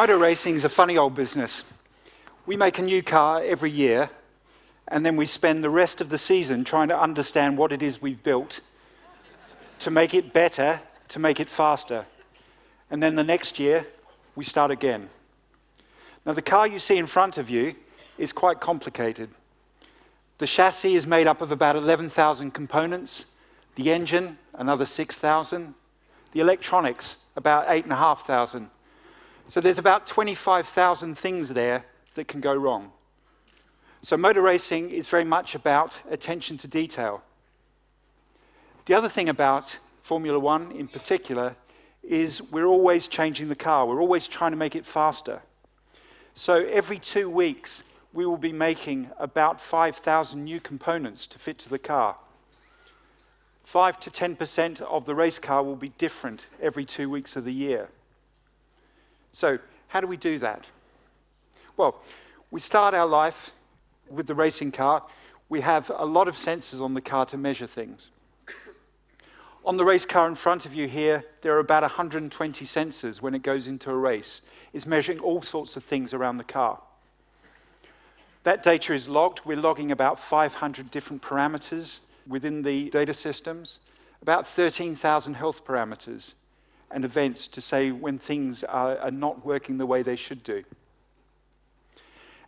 Motor racing is a funny old business. We make a new car every year, and then we spend the rest of the season trying to understand what it is we've built to make it better, to make it faster. And then the next year, we start again. Now, the car you see in front of you is quite complicated. The chassis is made up of about 11,000 components, the engine, another 6,000, the electronics, about 8,500. So there's about 25,000 things there that can go wrong. So motor racing is very much about attention to detail. The other thing about Formula One in particular is we're always changing the car. We're always trying to make it faster. So every two weeks, we will be making about 5,000 new components to fit to the car. 5 to 10% of the race car will be different every two weeks of the year. So, how do we do that? Well, we start our life with the racing car. We have a lot of sensors on the car to measure things. On the race car in front of you here, there are about 120 sensors when it goes into a race. It's measuring all sorts of things around the car. That data is logged. We're logging about 500 different parameters within the data systems, about 13,000 health parameters and events to say when things are, are, not working the way they should do.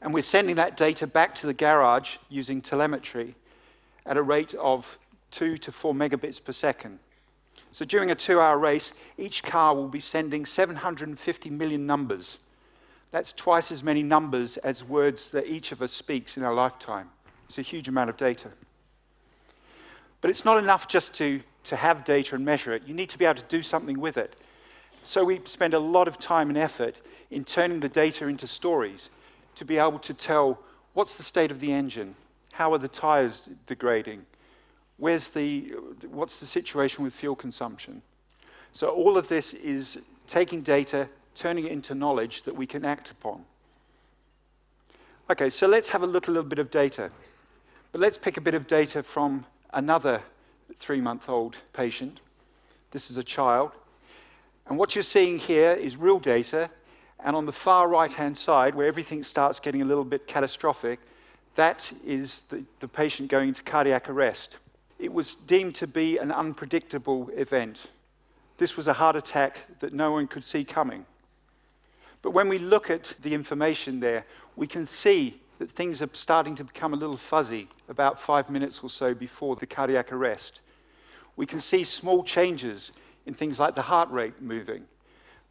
And we're sending that data back to the garage using telemetry at a rate of 2 to 4 megabits per second. So during a two hour race, each car will be sending 750 million numbers. That's twice as many numbers as words that each of us speaks in our lifetime. It's a huge amount of data. But it's not enough just to, to have data and measure it. You need to be able to do something with it. So we spend a lot of time and effort in turning the data into stories to be able to tell what's the state of the engine, how are the tires degrading, Where's the, what's the situation with fuel consumption? So all of this is taking data, turning it into knowledge that we can act upon. Okay, so let's have a look at a little bit of data. But let's pick a bit of data from another three-month-old patient. This is a child. And what you're seeing here is real data. And on the far right-hand side, where everything starts getting a little bit catastrophic, that is the, the patient going into cardiac arrest it was deemed to be an unpredictable event. This was a heart attack that no one could see coming. But when we look at the information there, we can see that things are starting to become a little fuzzy about five minutes or so before the cardiac arrest. We can see small changes in things like the heart rate moving.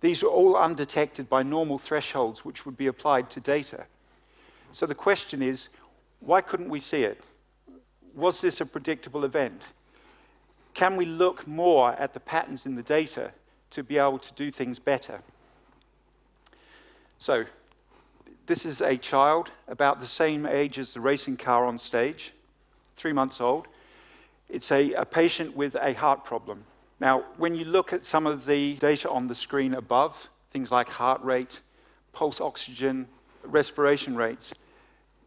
These are all undetected by normal thresholds which would be applied to data. So the question is, why couldn't we see it? was this a predictable event? Can we look more at the patterns in the data to be able to do things better? So, this is a child about the same age as the racing car on stage, three months old. It's a, a patient with a heart problem. Now, when you look at some of the data on the screen above, things like heart rate, pulse oxygen, respiration rates,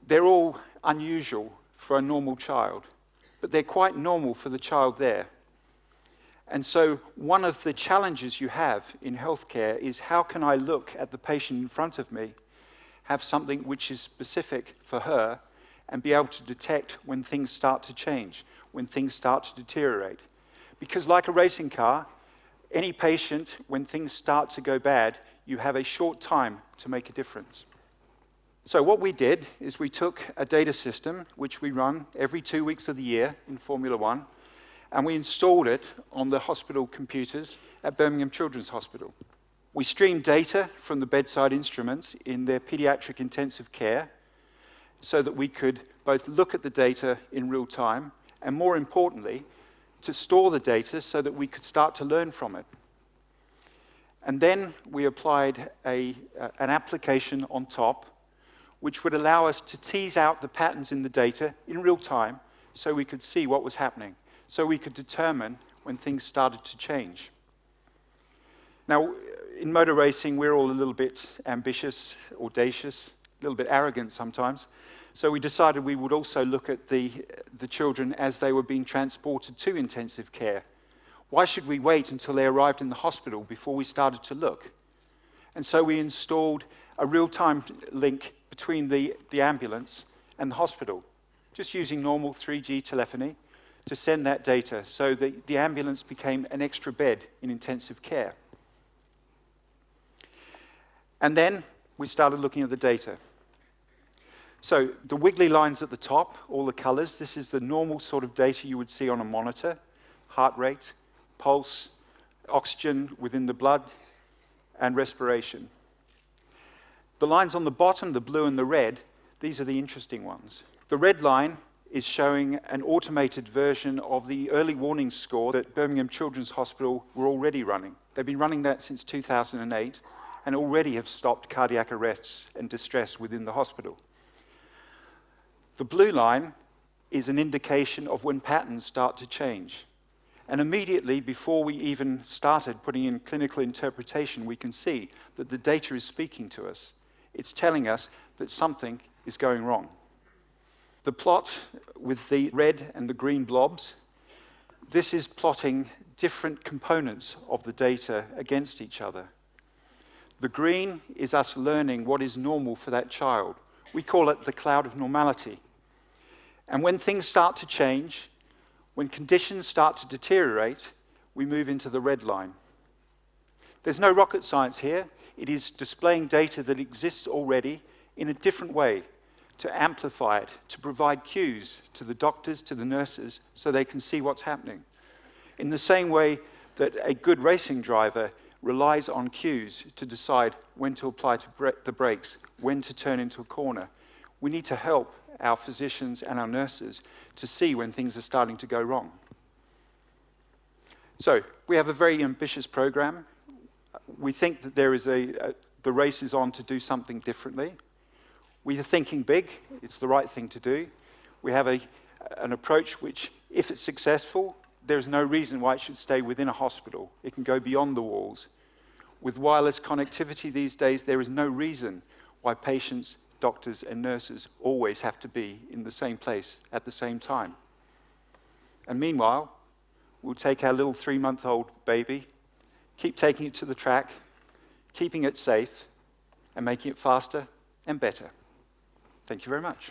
they're all unusual for a normal child, but they're quite normal for the child there. And so, one of the challenges you have in healthcare is how can I look at the patient in front of me, have something which is specific for her, and be able to detect when things start to change, when things start to deteriorate? Because, like a racing car, any patient, when things start to go bad, you have a short time to make a difference. So what we did is we took a data system, which we run every two weeks of the year in Formula One, and we installed it on the hospital computers at Birmingham Children's Hospital. We streamed data from the bedside instruments in their pediatric intensive care so that we could both look at the data in real time and, more importantly, to store the data so that we could start to learn from it. And then we applied a, uh, an application on top which would allow us to tease out the patterns in the data in real time so we could see what was happening, so we could determine when things started to change. Now, in motor racing, we're all a little bit ambitious, audacious, a little bit arrogant sometimes. So we decided we would also look at the, the children as they were being transported to intensive care. Why should we wait until they arrived in the hospital before we started to look? And so we installed a real-time link between the, the ambulance and the hospital, just using normal 3G telephony to send that data so that the ambulance became an extra bed in intensive care. And then we started looking at the data. So the wiggly lines at the top, all the colors, this is the normal sort of data you would see on a monitor, heart rate, pulse, oxygen within the blood, and respiration. The lines on the bottom, the blue and the red, these are the interesting ones. The red line is showing an automated version of the early warning score that Birmingham Children's Hospital were already running. They've been running that since 2008 and already have stopped cardiac arrests and distress within the hospital. The blue line is an indication of when patterns start to change. And immediately, before we even started putting in clinical interpretation, we can see that the data is speaking to us. It's telling us that something is going wrong. The plot with the red and the green blobs, this is plotting different components of the data against each other. The green is us learning what is normal for that child. We call it the cloud of normality. And when things start to change, when conditions start to deteriorate, we move into the red line. There's no rocket science here. It is displaying data that exists already in a different way to amplify it, to provide cues to the doctors, to the nurses, so they can see what's happening. In the same way that a good racing driver relies on cues to decide when to apply to the brakes, when to turn into a corner, we need to help our physicians and our nurses to see when things are starting to go wrong. So, we have a very ambitious program. We think that there is a, a the race is on to do something differently. We are thinking big, it's the right thing to do. We have a, an approach which, if it's successful, there's no reason why it should stay within a hospital. It can go beyond the walls. With wireless connectivity these days, there is no reason why patients doctors and nurses always have to be in the same place at the same time. And meanwhile, we'll take our little three month old baby, keep taking it to the track, keeping it safe, and making it faster and better. Thank you very much.